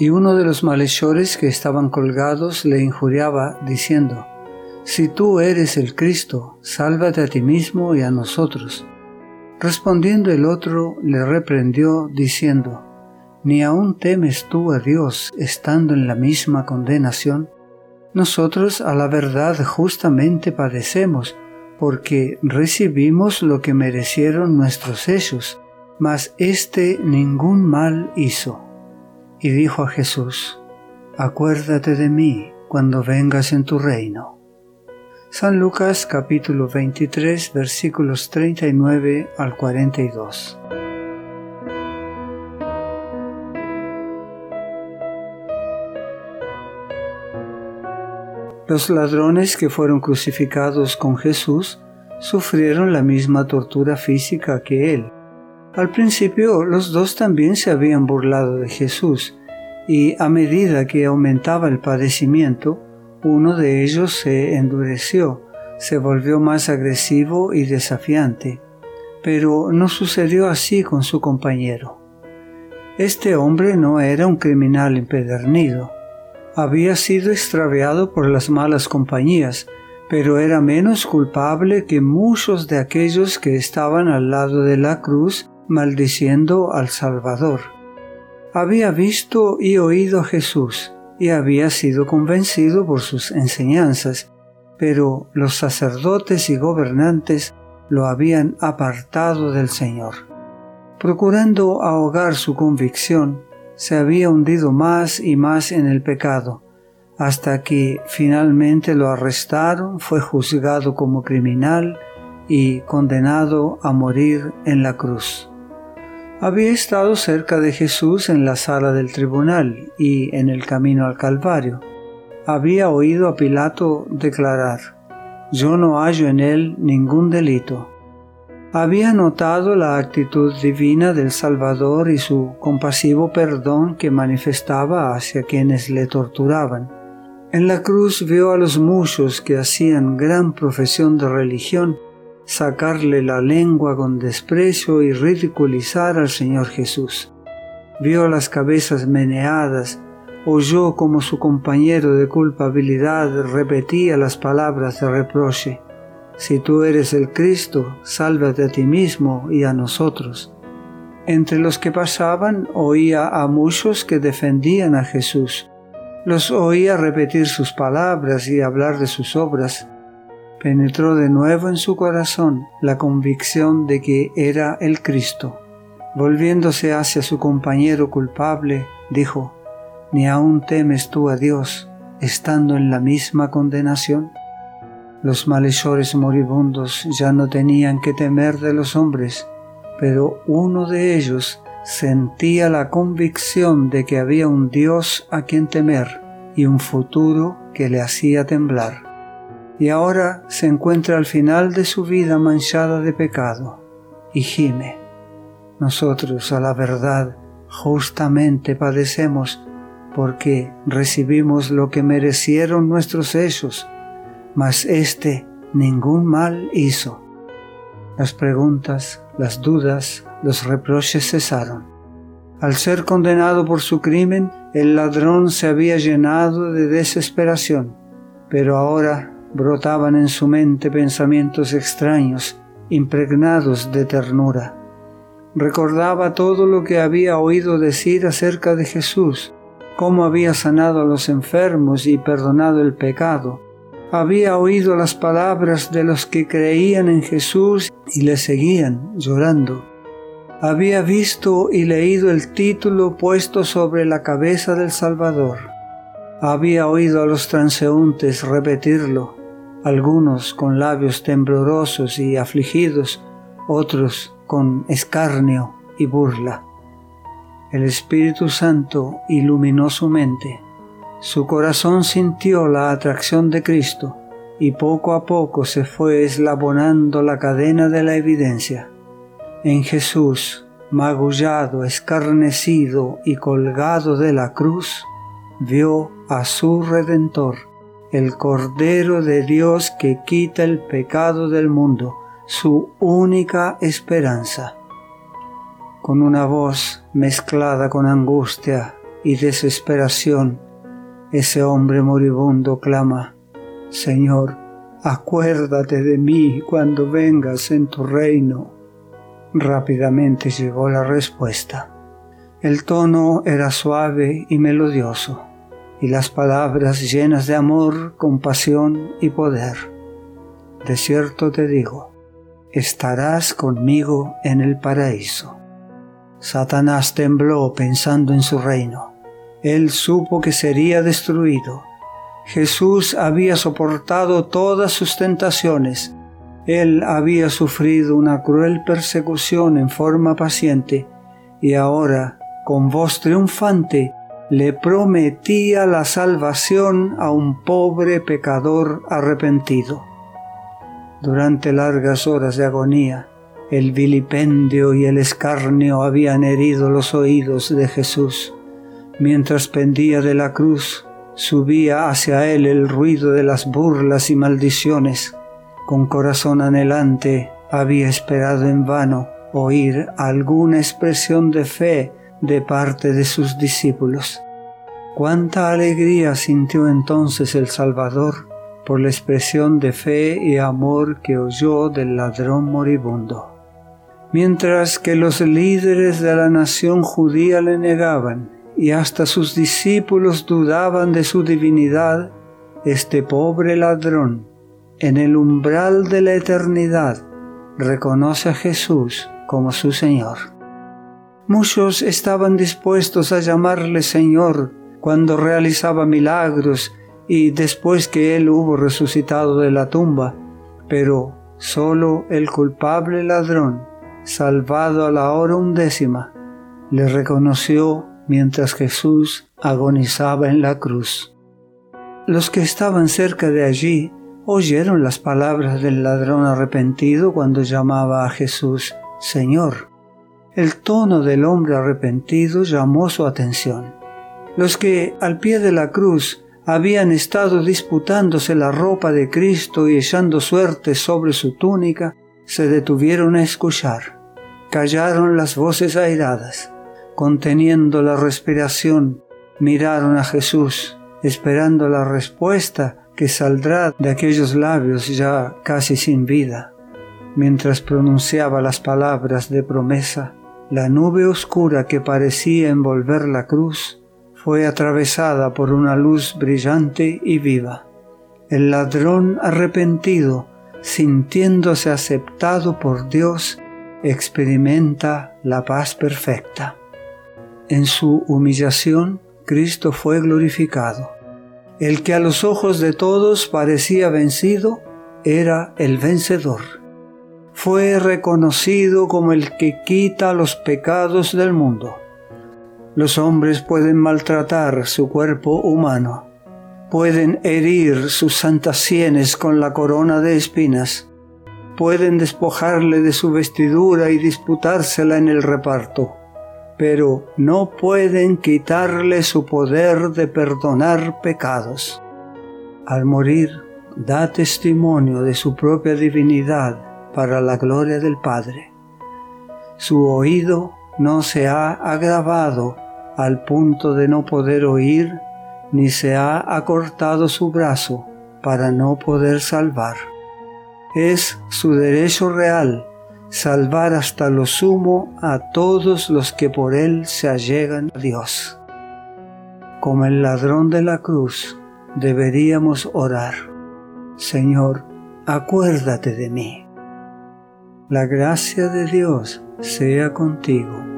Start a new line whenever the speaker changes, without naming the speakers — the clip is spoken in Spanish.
Y uno de los malhechores que estaban colgados le injuriaba, diciendo, Si tú eres el Cristo, sálvate a ti mismo y a nosotros. Respondiendo el otro, le reprendió, diciendo, ¿Ni aún temes tú a Dios estando en la misma condenación? Nosotros a la verdad justamente padecemos, porque recibimos lo que merecieron nuestros hechos, mas éste ningún mal hizo. Y dijo a Jesús, Acuérdate de mí cuando vengas en tu reino. San Lucas capítulo 23 versículos 39 al 42. Los ladrones que fueron crucificados con Jesús sufrieron la misma tortura física que él. Al principio los dos también se habían burlado de Jesús, y a medida que aumentaba el padecimiento, uno de ellos se endureció, se volvió más agresivo y desafiante, pero no sucedió así con su compañero. Este hombre no era un criminal empedernido, había sido extraviado por las malas compañías, pero era menos culpable que muchos de aquellos que estaban al lado de la cruz maldiciendo al Salvador. Había visto y oído a Jesús, y había sido convencido por sus enseñanzas, pero los sacerdotes y gobernantes lo habían apartado del Señor. Procurando ahogar su convicción, se había hundido más y más en el pecado, hasta que finalmente lo arrestaron, fue juzgado como criminal y condenado a morir en la cruz había estado cerca de Jesús en la sala del tribunal y en el camino al Calvario. Había oído a Pilato declarar, Yo no hallo en él ningún delito. Había notado la actitud divina del Salvador y su compasivo perdón que manifestaba hacia quienes le torturaban. En la cruz vio a los muchos que hacían gran profesión de religión sacarle la lengua con desprecio y ridiculizar al Señor Jesús. Vio las cabezas meneadas, oyó como su compañero de culpabilidad repetía las palabras de reproche. Si tú eres el Cristo, sálvate a ti mismo y a nosotros. Entre los que pasaban oía a muchos que defendían a Jesús. Los oía repetir sus palabras y hablar de sus obras penetró de nuevo en su corazón la convicción de que era el Cristo. Volviéndose hacia su compañero culpable, dijo, ¿Ni aún temes tú a Dios, estando en la misma condenación? Los malhechores moribundos ya no tenían que temer de los hombres, pero uno de ellos sentía la convicción de que había un Dios a quien temer y un futuro que le hacía temblar y ahora se encuentra al final de su vida manchada de pecado y gime. Nosotros a la verdad justamente padecemos porque recibimos lo que merecieron nuestros hechos, mas éste ningún mal hizo. Las preguntas, las dudas, los reproches cesaron. Al ser condenado por su crimen, el ladrón se había llenado de desesperación, pero ahora brotaban en su mente pensamientos extraños, impregnados de ternura. Recordaba todo lo que había oído decir acerca de Jesús, cómo había sanado a los enfermos y perdonado el pecado. Había oído las palabras de los que creían en Jesús y le seguían llorando. Había visto y leído el título puesto sobre la cabeza del Salvador. Había oído a los transeúntes repetirlo algunos con labios temblorosos y afligidos, otros con escarnio y burla. El Espíritu Santo iluminó su mente. Su corazón sintió la atracción de Cristo y poco a poco se fue eslabonando la cadena de la evidencia. En Jesús, magullado, escarnecido y colgado de la cruz, vio a su Redentor el Cordero de Dios que quita el pecado del mundo, su única esperanza. Con una voz mezclada con angustia y desesperación, ese hombre moribundo clama, Señor, acuérdate de mí cuando vengas en tu reino. Rápidamente llegó la respuesta. El tono era suave y melodioso, y las palabras llenas de amor, compasión y poder. De cierto te digo, estarás conmigo en el paraíso. Satanás tembló pensando en su reino. Él supo que sería destruido. Jesús había soportado todas sus tentaciones. Él había sufrido una cruel persecución en forma paciente y ahora, con voz triunfante, le prometía la salvación a un pobre pecador arrepentido. Durante largas horas de agonía, el vilipendio y el escarnio habían herido los oídos de Jesús. Mientras pendía de la cruz, subía hacia él el ruido de las burlas y maldiciones. Con corazón anhelante había esperado en vano oír alguna expresión de fe de parte de sus discípulos. Cuánta alegría sintió entonces el Salvador por la expresión de fe y amor que oyó del ladrón moribundo. Mientras que los líderes de la nación judía le negaban y hasta sus discípulos dudaban de su divinidad, este pobre ladrón, en el umbral de la eternidad, reconoce a Jesús como su Señor. Muchos estaban dispuestos a llamarle Señor cuando realizaba milagros y después que Él hubo resucitado de la tumba, pero solo el culpable ladrón salvado a la hora undécima, le reconoció mientras Jesús agonizaba en la cruz. Los que estaban cerca de allí oyeron las palabras del ladrón arrepentido cuando llamaba a Jesús Señor. El tono del hombre arrepentido llamó su atención. Los que al pie de la cruz habían estado disputándose la ropa de Cristo y echando suerte sobre su túnica, se detuvieron a escuchar. Callaron las voces airadas, conteniendo la respiración, miraron a Jesús, esperando la respuesta que saldrá de aquellos labios ya casi sin vida. Mientras pronunciaba las palabras de promesa, la nube oscura que parecía envolver la cruz fue atravesada por una luz brillante y viva. El ladrón arrepentido sintiéndose aceptado por Dios, experimenta la paz perfecta. En su humillación, Cristo fue glorificado. El que a los ojos de todos parecía vencido, era el vencedor. Fue reconocido como el que quita los pecados del mundo. Los hombres pueden maltratar su cuerpo humano, pueden herir sus santas sienes con la corona de espinas, pueden despojarle de su vestidura y disputársela en el reparto, pero no pueden quitarle su poder de perdonar pecados. Al morir, da testimonio de su propia divinidad para la gloria del Padre. Su oído no se ha agravado al punto de no poder oír ni se ha acortado su brazo para no poder salvar. Es su derecho real salvar hasta lo sumo a todos los que por él se allegan a Dios. Como el ladrón de la cruz, deberíamos orar. Señor, acuérdate de mí. La gracia de Dios sea contigo.